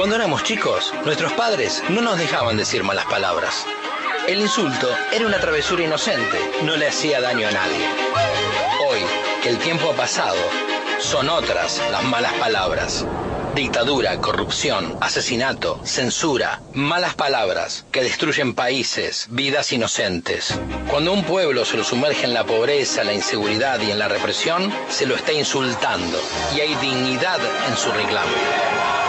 Cuando éramos chicos, nuestros padres no nos dejaban decir malas palabras. El insulto era una travesura inocente, no le hacía daño a nadie. Hoy, que el tiempo ha pasado, son otras las malas palabras. Dictadura, corrupción, asesinato, censura, malas palabras que destruyen países, vidas inocentes. Cuando un pueblo se lo sumerge en la pobreza, la inseguridad y en la represión, se lo está insultando y hay dignidad en su reclamo.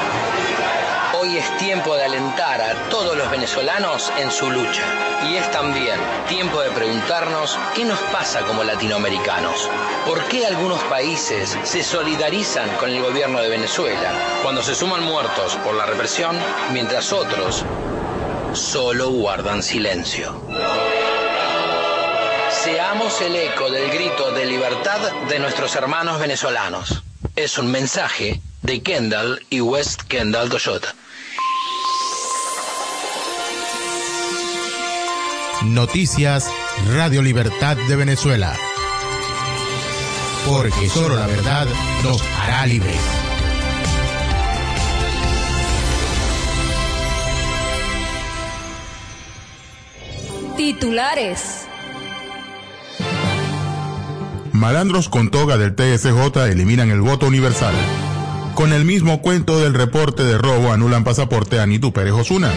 Hoy es tiempo de alentar a todos los venezolanos en su lucha. Y es también tiempo de preguntarnos qué nos pasa como latinoamericanos. ¿Por qué algunos países se solidarizan con el gobierno de Venezuela cuando se suman muertos por la represión, mientras otros solo guardan silencio? Seamos el eco del grito de libertad de nuestros hermanos venezolanos. Es un mensaje de Kendall y West Kendall Toyota. Noticias Radio Libertad de Venezuela. Porque solo la verdad nos hará libres. Titulares. Malandros con toga del TSJ eliminan el voto universal. Con el mismo cuento del reporte de robo anulan pasaporte a Nitu Pérez Osuna.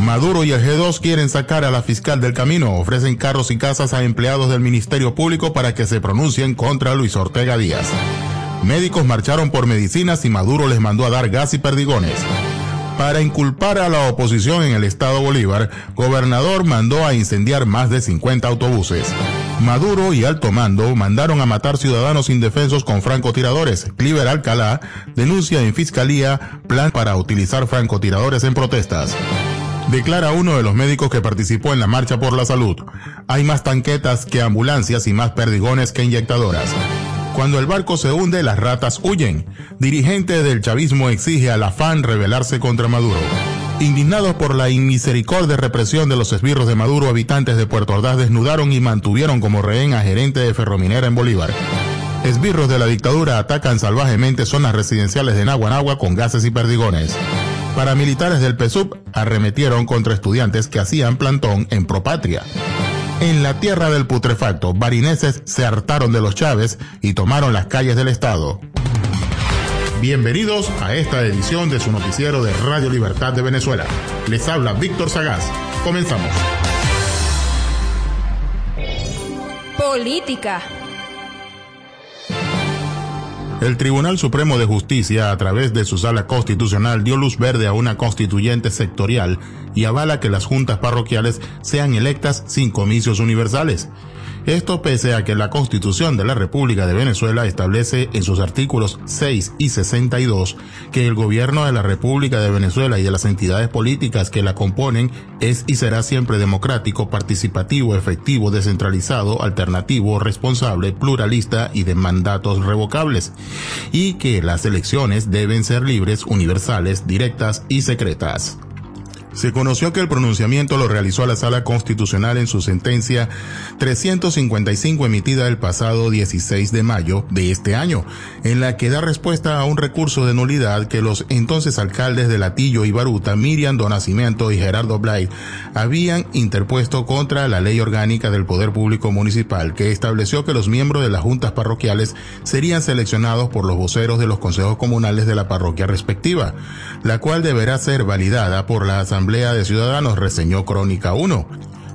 Maduro y el G2 quieren sacar a la fiscal del camino. Ofrecen carros y casas a empleados del Ministerio Público para que se pronuncien contra Luis Ortega Díaz. Médicos marcharon por medicinas y Maduro les mandó a dar gas y perdigones. Para inculpar a la oposición en el estado Bolívar, gobernador mandó a incendiar más de 50 autobuses. Maduro y alto mando mandaron a matar ciudadanos indefensos con francotiradores. Cliver Alcalá denuncia en fiscalía plan para utilizar francotiradores en protestas. Declara uno de los médicos que participó en la marcha por la salud. Hay más tanquetas que ambulancias y más perdigones que inyectadoras. Cuando el barco se hunde, las ratas huyen. Dirigente del chavismo exige a la FAN rebelarse contra Maduro. Indignados por la inmisericordia represión de los esbirros de Maduro, habitantes de Puerto Ordaz desnudaron y mantuvieron como rehén a gerente de Ferrominera en Bolívar. Esbirros de la dictadura atacan salvajemente zonas residenciales de Naguanagua con gases y perdigones. Paramilitares del PSUV arremetieron contra estudiantes que hacían plantón en Propatria. En la tierra del putrefacto, barineses se hartaron de los Chávez y tomaron las calles del estado. Bienvenidos a esta edición de su noticiero de Radio Libertad de Venezuela. Les habla Víctor Sagaz. Comenzamos. Política. El Tribunal Supremo de Justicia, a través de su sala constitucional, dio luz verde a una constituyente sectorial y avala que las juntas parroquiales sean electas sin comicios universales. Esto pese a que la Constitución de la República de Venezuela establece en sus artículos 6 y 62 que el gobierno de la República de Venezuela y de las entidades políticas que la componen es y será siempre democrático, participativo, efectivo, descentralizado, alternativo, responsable, pluralista y de mandatos revocables, y que las elecciones deben ser libres, universales, directas y secretas se conoció que el pronunciamiento lo realizó la Sala Constitucional en su sentencia 355 emitida el pasado 16 de mayo de este año, en la que da respuesta a un recurso de nulidad que los entonces alcaldes de Latillo y Baruta, Miriam Donacimiento y Gerardo Blay, habían interpuesto contra la Ley Orgánica del Poder Público Municipal, que estableció que los miembros de las juntas parroquiales serían seleccionados por los voceros de los consejos comunales de la parroquia respectiva, la cual deberá ser validada por la Asamblea de Ciudadanos, reseñó Crónica 1.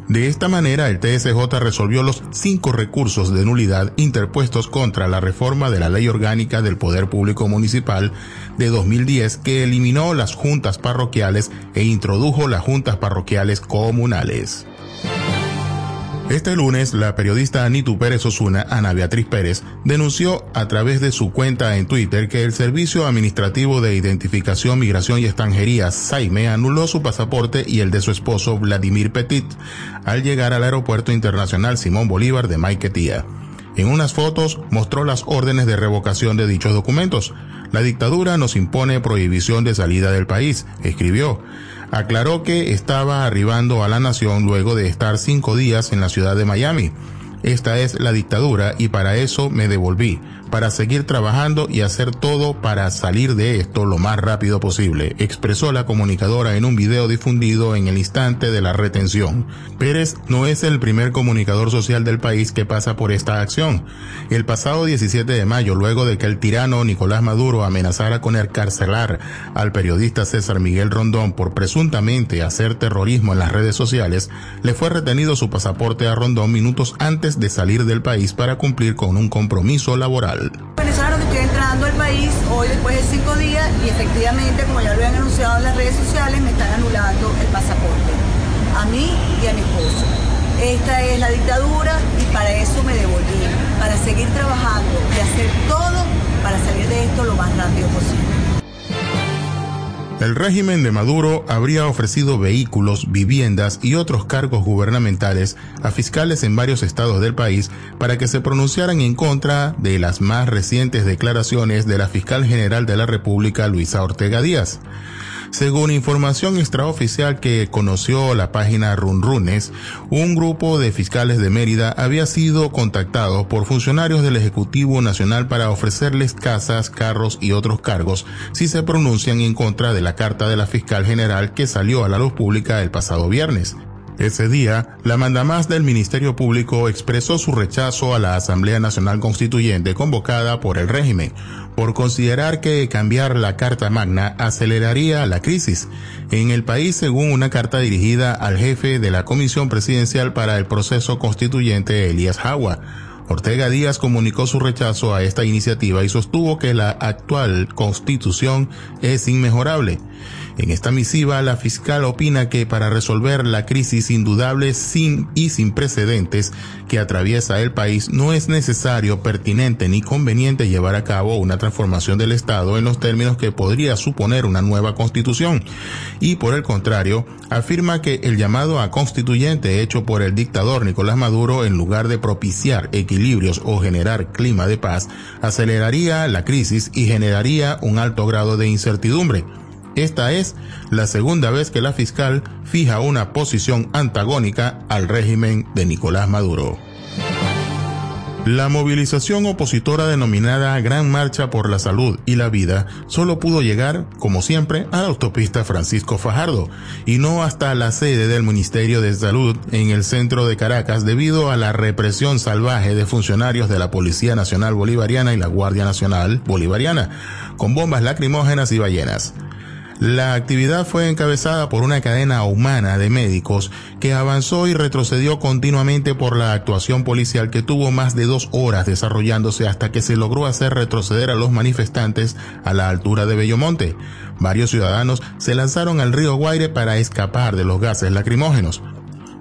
De esta manera, el TSJ resolvió los cinco recursos de nulidad interpuestos contra la reforma de la Ley Orgánica del Poder Público Municipal de 2010 que eliminó las juntas parroquiales e introdujo las juntas parroquiales comunales. Este lunes, la periodista Anitu Pérez Osuna, Ana Beatriz Pérez, denunció a través de su cuenta en Twitter que el Servicio Administrativo de Identificación, Migración y Extranjería, SAIME, anuló su pasaporte y el de su esposo, Vladimir Petit, al llegar al Aeropuerto Internacional Simón Bolívar de Maiquetía. En unas fotos mostró las órdenes de revocación de dichos documentos. La dictadura nos impone prohibición de salida del país, escribió aclaró que estaba arribando a la nación luego de estar cinco días en la ciudad de Miami. Esta es la dictadura y para eso me devolví, para seguir trabajando y hacer todo para salir de esto lo más rápido posible, expresó la comunicadora en un video difundido en el instante de la retención. Pérez no es el primer comunicador social del país que pasa por esta acción. El pasado 17 de mayo, luego de que el tirano Nicolás Maduro amenazara con encarcelar al periodista César Miguel Rondón por presuntamente hacer terrorismo en las redes sociales, le fue retenido su pasaporte a Rondón minutos antes de salir del país para cumplir con un compromiso laboral. Venezolano que estoy entrando al país hoy después de cinco días y efectivamente, como ya lo habían anunciado en las redes sociales, me están anulando el pasaporte a mí y a mi esposo. Esta es la dictadura y para eso me devolví, El régimen de Maduro habría ofrecido vehículos, viviendas y otros cargos gubernamentales a fiscales en varios estados del país para que se pronunciaran en contra de las más recientes declaraciones de la fiscal general de la República, Luisa Ortega Díaz. Según información extraoficial que conoció la página Runrunes, un grupo de fiscales de Mérida había sido contactado por funcionarios del Ejecutivo Nacional para ofrecerles casas, carros y otros cargos si se pronuncian en contra de la carta de la fiscal general que salió a la luz pública el pasado viernes. Ese día, la mandamás del Ministerio Público expresó su rechazo a la Asamblea Nacional Constituyente convocada por el régimen, por considerar que cambiar la Carta Magna aceleraría la crisis en el país según una carta dirigida al jefe de la Comisión Presidencial para el Proceso Constituyente, Elías Jagua. Ortega Díaz comunicó su rechazo a esta iniciativa y sostuvo que la actual constitución es inmejorable. En esta misiva, la fiscal opina que para resolver la crisis indudable sin y sin precedentes que atraviesa el país, no es necesario, pertinente ni conveniente llevar a cabo una transformación del Estado en los términos que podría suponer una nueva constitución. Y por el contrario, afirma que el llamado a constituyente hecho por el dictador Nicolás Maduro, en lugar de propiciar equilibrios o generar clima de paz, aceleraría la crisis y generaría un alto grado de incertidumbre. Esta es la segunda vez que la fiscal fija una posición antagónica al régimen de Nicolás Maduro. La movilización opositora denominada Gran Marcha por la Salud y la Vida solo pudo llegar, como siempre, a la autopista Francisco Fajardo y no hasta la sede del Ministerio de Salud en el centro de Caracas debido a la represión salvaje de funcionarios de la Policía Nacional Bolivariana y la Guardia Nacional Bolivariana, con bombas lacrimógenas y ballenas. La actividad fue encabezada por una cadena humana de médicos que avanzó y retrocedió continuamente por la actuación policial que tuvo más de dos horas desarrollándose hasta que se logró hacer retroceder a los manifestantes a la altura de Bellomonte. Varios ciudadanos se lanzaron al río Guaire para escapar de los gases lacrimógenos.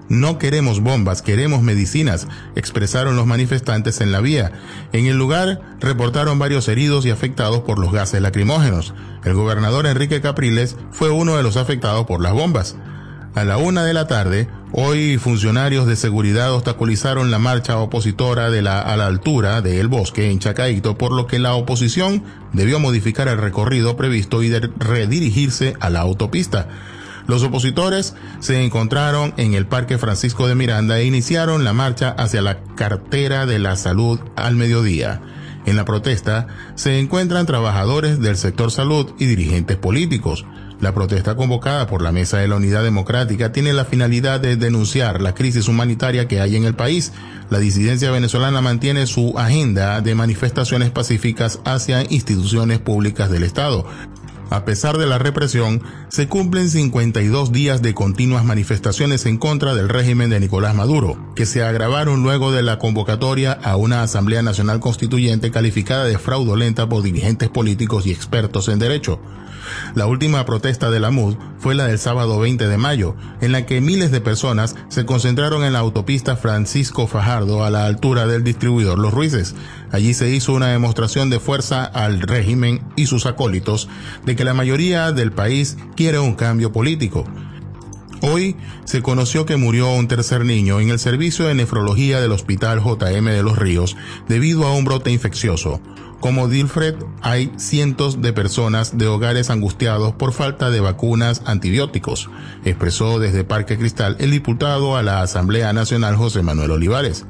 No queremos bombas, queremos medicinas, expresaron los manifestantes en la vía. En el lugar reportaron varios heridos y afectados por los gases lacrimógenos. El gobernador Enrique Capriles fue uno de los afectados por las bombas. A la una de la tarde, hoy funcionarios de seguridad obstaculizaron la marcha opositora de la, a la altura de El Bosque en Chacaito, por lo que la oposición debió modificar el recorrido previsto y redirigirse a la autopista. Los opositores se encontraron en el Parque Francisco de Miranda e iniciaron la marcha hacia la cartera de la salud al mediodía. En la protesta se encuentran trabajadores del sector salud y dirigentes políticos. La protesta convocada por la Mesa de la Unidad Democrática tiene la finalidad de denunciar la crisis humanitaria que hay en el país. La disidencia venezolana mantiene su agenda de manifestaciones pacíficas hacia instituciones públicas del Estado. A pesar de la represión, se cumplen 52 días de continuas manifestaciones en contra del régimen de Nicolás Maduro, que se agravaron luego de la convocatoria a una Asamblea Nacional Constituyente calificada de fraudulenta por dirigentes políticos y expertos en derecho. La última protesta de la MUD fue la del sábado 20 de mayo, en la que miles de personas se concentraron en la autopista Francisco Fajardo a la altura del distribuidor Los Ruices. Allí se hizo una demostración de fuerza al régimen y sus acólitos de que la mayoría del país quiere un cambio político. Hoy se conoció que murió un tercer niño en el servicio de nefrología del Hospital JM de los Ríos debido a un brote infeccioso. Como Dilfred, hay cientos de personas de hogares angustiados por falta de vacunas antibióticos, expresó desde Parque Cristal el diputado a la Asamblea Nacional José Manuel Olivares,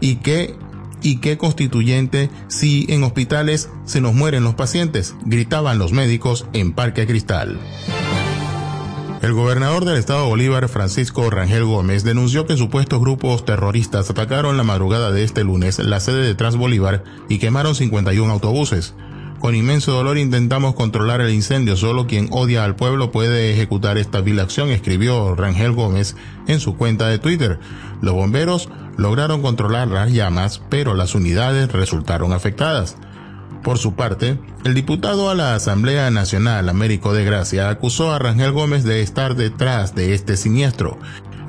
y que ¿Y qué constituyente si en hospitales se nos mueren los pacientes? gritaban los médicos en Parque Cristal. El gobernador del estado Bolívar, Francisco Rangel Gómez, denunció que supuestos grupos terroristas atacaron la madrugada de este lunes la sede de Trans Bolívar y quemaron 51 autobuses. Con inmenso dolor intentamos controlar el incendio, solo quien odia al pueblo puede ejecutar esta vil acción, escribió Rangel Gómez en su cuenta de Twitter. Los bomberos lograron controlar las llamas, pero las unidades resultaron afectadas. Por su parte, el diputado a la Asamblea Nacional, Américo de Gracia, acusó a Rangel Gómez de estar detrás de este siniestro.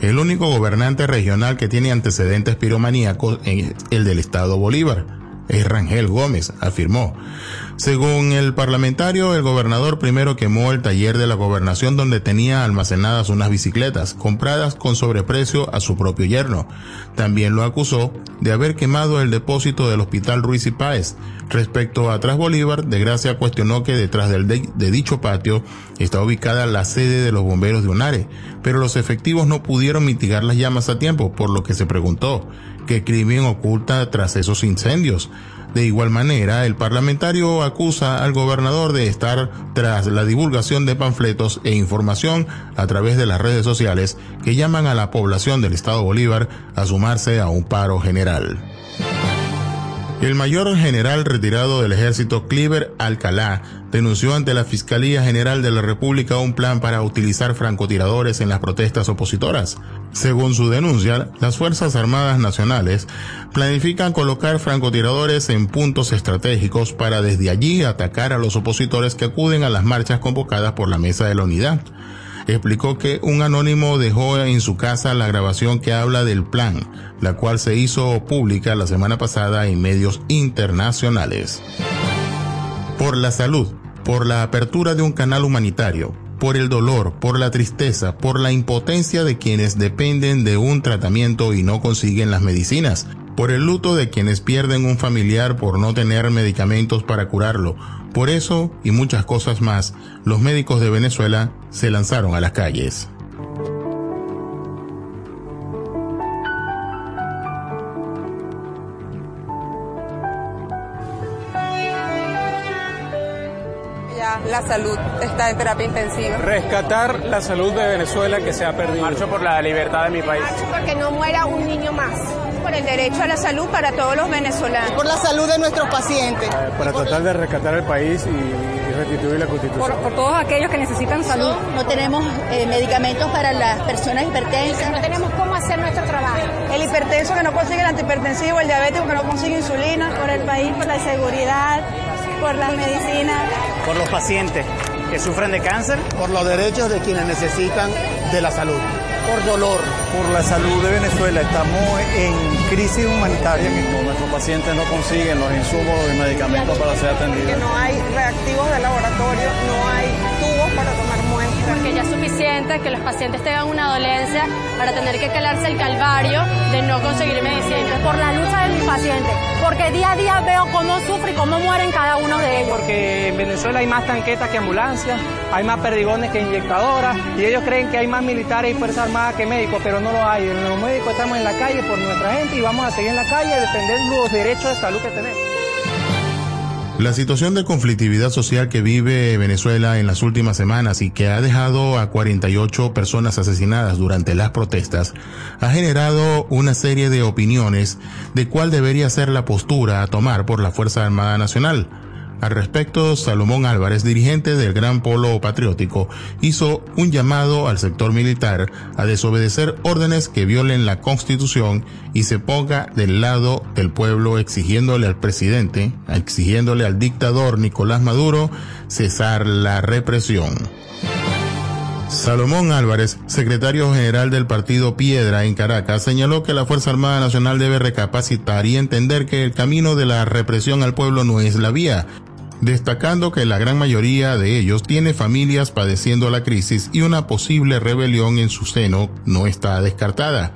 El único gobernante regional que tiene antecedentes piromaníacos es el del Estado Bolívar. Es Rangel Gómez, afirmó. Según el parlamentario, el gobernador primero quemó el taller de la gobernación donde tenía almacenadas unas bicicletas compradas con sobreprecio a su propio yerno. También lo acusó de haber quemado el depósito del hospital Ruiz y Páez. Respecto a Tras Bolívar, de Gracia cuestionó que detrás del de, de dicho patio está ubicada la sede de los bomberos de Unare, pero los efectivos no pudieron mitigar las llamas a tiempo, por lo que se preguntó, ¿qué crimen oculta tras esos incendios? De igual manera, el parlamentario acusa al gobernador de estar tras la divulgación de panfletos e información a través de las redes sociales que llaman a la población del Estado Bolívar a sumarse a un paro general. El mayor general retirado del ejército Cliver Alcalá denunció ante la Fiscalía General de la República un plan para utilizar francotiradores en las protestas opositoras. Según su denuncia, las Fuerzas Armadas Nacionales planifican colocar francotiradores en puntos estratégicos para desde allí atacar a los opositores que acuden a las marchas convocadas por la Mesa de la Unidad explicó que un anónimo dejó en su casa la grabación que habla del plan, la cual se hizo pública la semana pasada en medios internacionales. Por la salud, por la apertura de un canal humanitario, por el dolor, por la tristeza, por la impotencia de quienes dependen de un tratamiento y no consiguen las medicinas, por el luto de quienes pierden un familiar por no tener medicamentos para curarlo. Por eso y muchas cosas más, los médicos de Venezuela se lanzaron a las calles. la salud está en terapia intensiva. Rescatar la salud de Venezuela que se ha perdido. Marcho por la libertad de mi país. Marcho porque no muera un niño más. Por el derecho a la salud para todos los venezolanos. Por la salud de nuestros pacientes. Eh, para tratar de rescatar el país y, y restituir la constitución. Por, por, todos aquellos que necesitan salud. No tenemos eh, medicamentos para las personas hipertensas. No tenemos cómo hacer nuestro trabajo. El hipertenso que no consigue el antihipertensivo, el diabético que no consigue insulina. Por el país, por la seguridad, por las medicinas. Por los pacientes que sufren de cáncer. Por los derechos de quienes necesitan de la salud. Por dolor. Por la salud de Venezuela. Estamos en crisis humanitaria. Nuestros pacientes no consiguen los insumos y medicamentos para ser atendidos. Que no hay reactivos de laboratorio, no hay Porque ya es suficiente que los pacientes tengan una dolencia para tener que calarse el calvario de no conseguir medicina. Por la lucha de mis pacientes. Porque día a día veo cómo sufre y cómo mueren cada uno de ellos. Porque en Venezuela hay más tanquetas que ambulancias, hay más perdigones que inyectadoras y ellos creen que hay más militares y fuerzas armadas que médicos, pero no lo hay. Los médicos estamos en la calle por nuestra gente y vamos a seguir en la calle a defender los derechos de salud que tenemos. La situación de conflictividad social que vive Venezuela en las últimas semanas y que ha dejado a 48 personas asesinadas durante las protestas ha generado una serie de opiniones de cuál debería ser la postura a tomar por la Fuerza Armada Nacional. Al respecto, Salomón Álvarez, dirigente del Gran Polo Patriótico, hizo un llamado al sector militar a desobedecer órdenes que violen la Constitución y se ponga del lado del pueblo exigiéndole al presidente, exigiéndole al dictador Nicolás Maduro cesar la represión. Salomón Álvarez, secretario general del partido Piedra en Caracas, señaló que la Fuerza Armada Nacional debe recapacitar y entender que el camino de la represión al pueblo no es la vía, destacando que la gran mayoría de ellos tiene familias padeciendo la crisis y una posible rebelión en su seno no está descartada.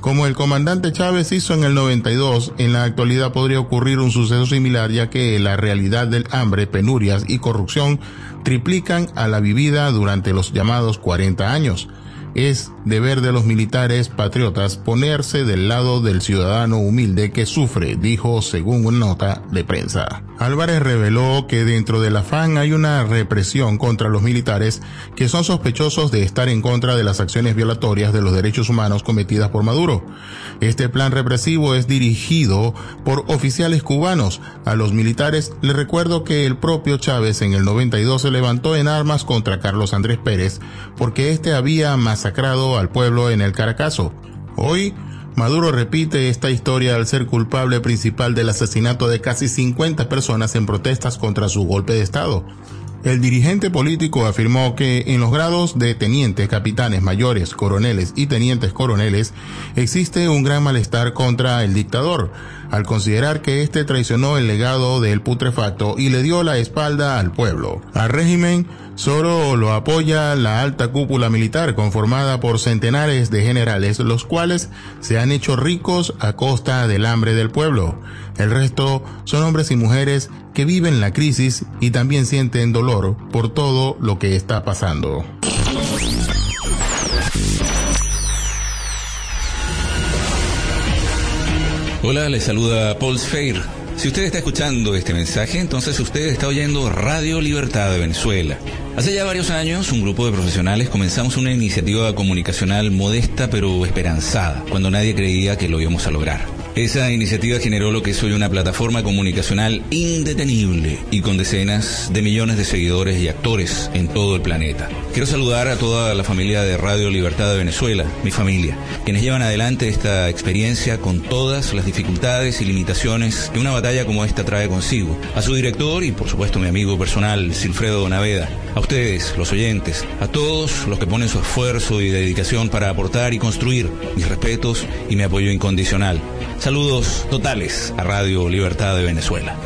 Como el comandante Chávez hizo en el 92, en la actualidad podría ocurrir un suceso similar ya que la realidad del hambre, penurias y corrupción triplican a la vivida durante los llamados 40 años. es deber de los militares patriotas ponerse del lado del ciudadano humilde que sufre, dijo según una nota de prensa. Álvarez reveló que dentro de la FAN hay una represión contra los militares que son sospechosos de estar en contra de las acciones violatorias de los derechos humanos cometidas por Maduro. Este plan represivo es dirigido por oficiales cubanos. A los militares le recuerdo que el propio Chávez en el 92 se levantó en armas contra Carlos Andrés Pérez porque éste había masacrado al pueblo en el Caracazo. Hoy, Maduro repite esta historia al ser culpable principal del asesinato de casi 50 personas en protestas contra su golpe de Estado. El dirigente político afirmó que en los grados de tenientes, capitanes, mayores, coroneles y tenientes coroneles existe un gran malestar contra el dictador, al considerar que éste traicionó el legado del putrefacto y le dio la espalda al pueblo. Al régimen Solo lo apoya la alta cúpula militar conformada por centenares de generales, los cuales se han hecho ricos a costa del hambre del pueblo. El resto son hombres y mujeres que viven la crisis y también sienten dolor por todo lo que está pasando. Hola, les saluda Paul Sfeir. Si usted está escuchando este mensaje, entonces usted está oyendo Radio Libertad de Venezuela. Hace ya varios años, un grupo de profesionales comenzamos una iniciativa comunicacional modesta pero esperanzada, cuando nadie creía que lo íbamos a lograr. Esa iniciativa generó lo que es hoy una plataforma comunicacional indetenible y con decenas de millones de seguidores y actores en todo el planeta. Quiero saludar a toda la familia de Radio Libertad de Venezuela, mi familia, quienes llevan adelante esta experiencia con todas las dificultades y limitaciones que una batalla como esta trae consigo. A su director y por supuesto mi amigo personal, Silfredo Naveda. A ustedes, los oyentes, a todos los que ponen su esfuerzo y dedicación para aportar y construir mis respetos y mi apoyo incondicional. Saludos totales a Radio Libertad de Venezuela.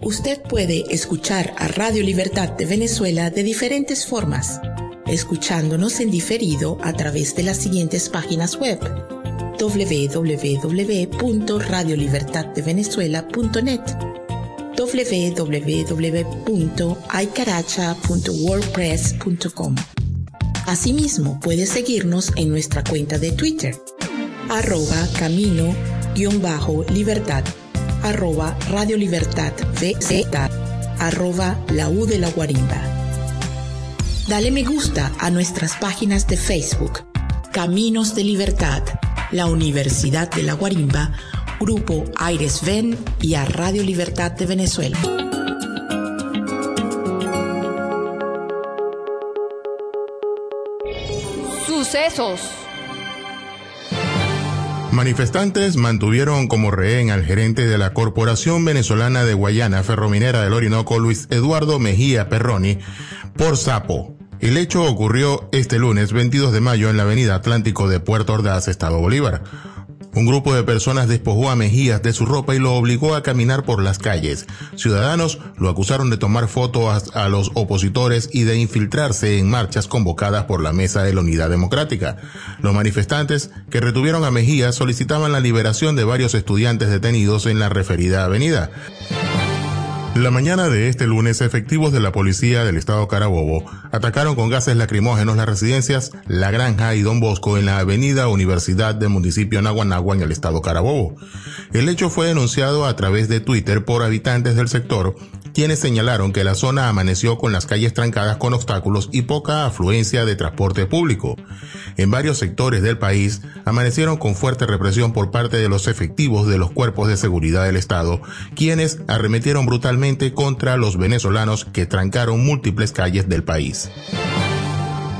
Usted puede escuchar a Radio Libertad de Venezuela de diferentes formas, escuchándonos en diferido a través de las siguientes páginas web www.radiolibertaddevenezuela.net www.aicaracha.wordpress.com. Asimismo, puedes seguirnos en nuestra cuenta de Twitter, arroba camino-libertad, arroba Radio Libertad arroba la U de la Guarimba. Dale me gusta a nuestras páginas de Facebook, Caminos de Libertad, la Universidad de la Guarimba, Grupo Aires Ven y a Radio Libertad de Venezuela. Sucesos. Manifestantes mantuvieron como rehén al gerente de la Corporación Venezolana de Guayana Ferrominera del Orinoco, Luis Eduardo Mejía Perroni, por sapo. El hecho ocurrió este lunes 22 de mayo en la avenida Atlántico de Puerto Ordaz, Estado Bolívar. Un grupo de personas despojó a Mejías de su ropa y lo obligó a caminar por las calles. Ciudadanos lo acusaron de tomar fotos a los opositores y de infiltrarse en marchas convocadas por la Mesa de la Unidad Democrática. Los manifestantes que retuvieron a Mejías solicitaban la liberación de varios estudiantes detenidos en la referida avenida. La mañana de este lunes, efectivos de la policía del estado Carabobo atacaron con gases lacrimógenos las residencias La Granja y Don Bosco en la avenida Universidad del municipio Naguanagua en el estado Carabobo. El hecho fue denunciado a través de Twitter por habitantes del sector, quienes señalaron que la zona amaneció con las calles trancadas con obstáculos y poca afluencia de transporte público. En varios sectores del país amanecieron con fuerte represión por parte de los efectivos de los cuerpos de seguridad del Estado, quienes arremetieron brutalmente contra los venezolanos que trancaron múltiples calles del país.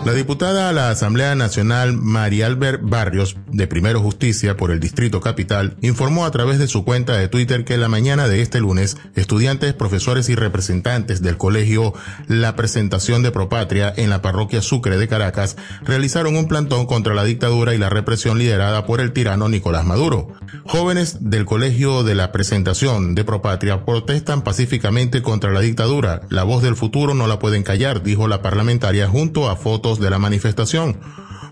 La diputada a la Asamblea Nacional María Albert Barrios, de Primero Justicia por el Distrito Capital, informó a través de su cuenta de Twitter que la mañana de este lunes, estudiantes, profesores y representantes del colegio La Presentación de Propatria en la parroquia Sucre de Caracas realizaron un plantón contra la dictadura y la represión liderada por el tirano Nicolás Maduro. Jóvenes del colegio de la Presentación de Propatria protestan pacíficamente contra la dictadura. La voz del futuro no la pueden callar, dijo la parlamentaria junto a fotos de la manifestación.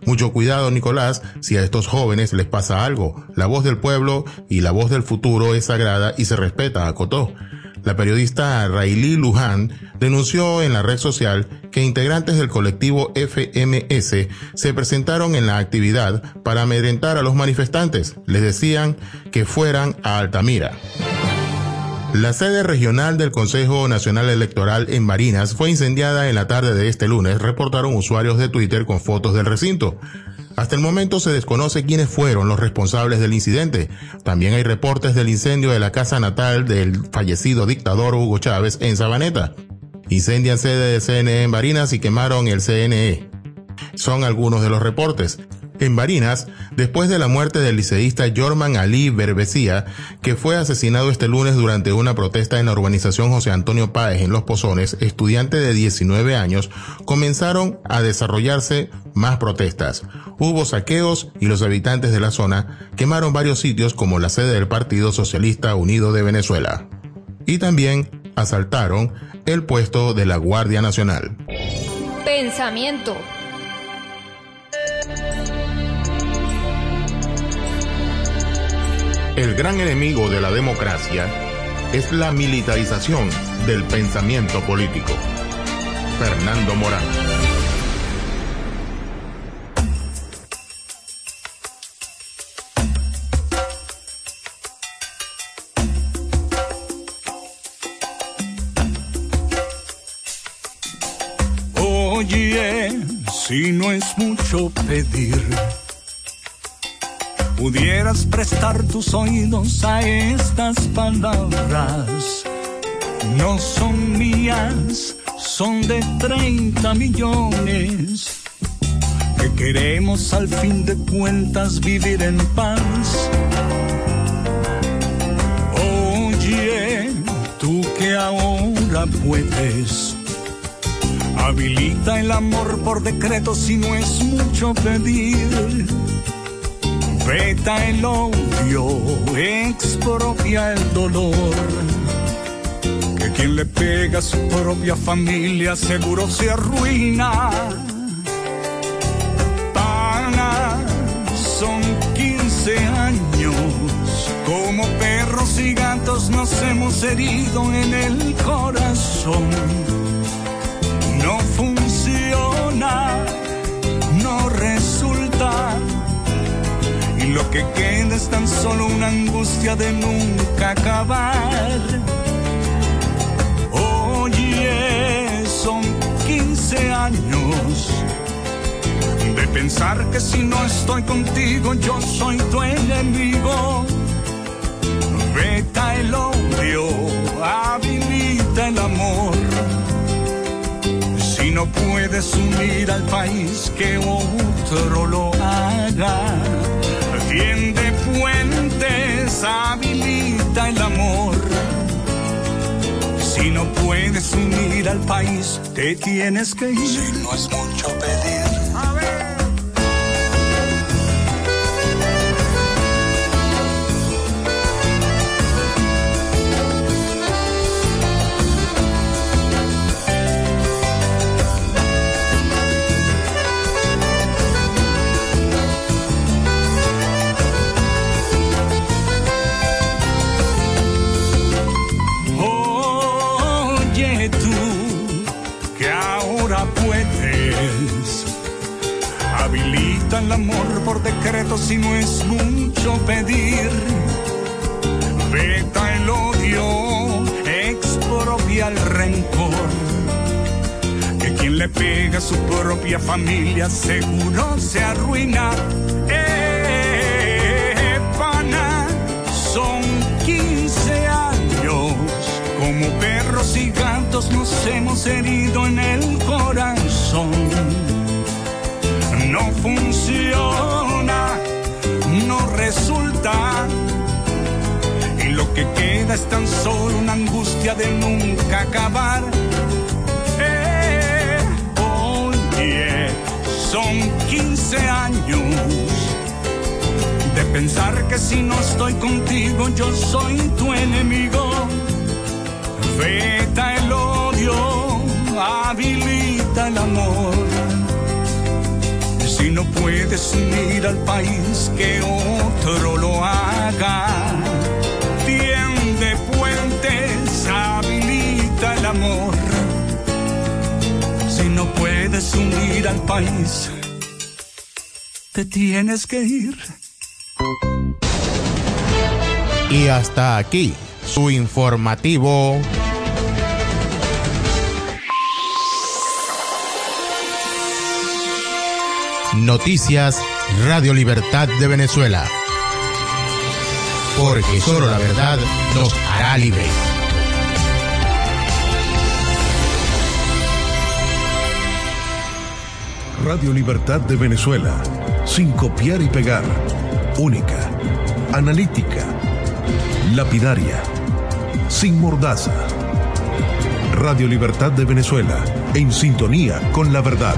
Mucho cuidado, Nicolás, si a estos jóvenes les pasa algo. La voz del pueblo y la voz del futuro es sagrada y se respeta, acotó. La periodista Railí Luján denunció en la red social que integrantes del colectivo FMS se presentaron en la actividad para amedrentar a los manifestantes. Les decían que fueran a Altamira. La sede regional del Consejo Nacional Electoral en Marinas fue incendiada en la tarde de este lunes, reportaron usuarios de Twitter con fotos del recinto. Hasta el momento se desconoce quiénes fueron los responsables del incidente. También hay reportes del incendio de la casa natal del fallecido dictador Hugo Chávez en Sabaneta. Incendian sede de CNE en Barinas y quemaron el CNE. Son algunos de los reportes. En Barinas, después de la muerte del liceísta Jorman Ali Berbecía, que fue asesinado este lunes durante una protesta en la urbanización José Antonio Páez en Los Pozones, estudiante de 19 años, comenzaron a desarrollarse más protestas. Hubo saqueos y los habitantes de la zona quemaron varios sitios como la sede del Partido Socialista Unido de Venezuela. Y también asaltaron el puesto de la Guardia Nacional. Pensamiento El gran enemigo de la democracia es la militarización del pensamiento político. Fernando Morán. Oye, si no es mucho pedir pudieras prestar tus oídos a estas palabras. No son mías, son de 30 millones que queremos al fin de cuentas vivir en paz. Oye, tú que ahora puedes. Habilita el amor por decreto si no es mucho pedir Veta el odio, expropia el dolor. Que quien le pega a su propia familia seguro se arruina. Pana, son 15 años. Como perros y gatos nos hemos herido en el corazón. No funciona, lo que queda es tan solo una angustia de nunca acabar. Oye, son 15 años de pensar que si no estoy contigo yo soy tu enemigo. Veta el odio, habilita el amor. Si no puedes unir al país, que otro lo haga Puentes, habilita el amor. Si no puedes unir al país, te tienes que ir. Si no es mucho pedir. Su propia familia seguro se arruina. Eh, pana, son 15 años. Como perros y gatos nos hemos herido en el corazón no funciona, no resulta. Y lo que queda es tan solo una angustia de nunca acabar. Son 15 años de pensar que si no estoy contigo yo soy tu enemigo. Veta el odio, habilita el amor Si no puedes unir al país, que otro lo haga. Tiende puentes, habilita el amor. No puedes unir al país, te tienes que ir. Y hasta aquí su informativo. Noticias Radio Libertad de Venezuela. Porque solo la verdad nos hará libres. Radio Libertad de Venezuela. Sin copiar y pegar. Única. Analítica. Lapidaria. Sin mordaza. Radio Libertad de Venezuela. En sintonía con la verdad.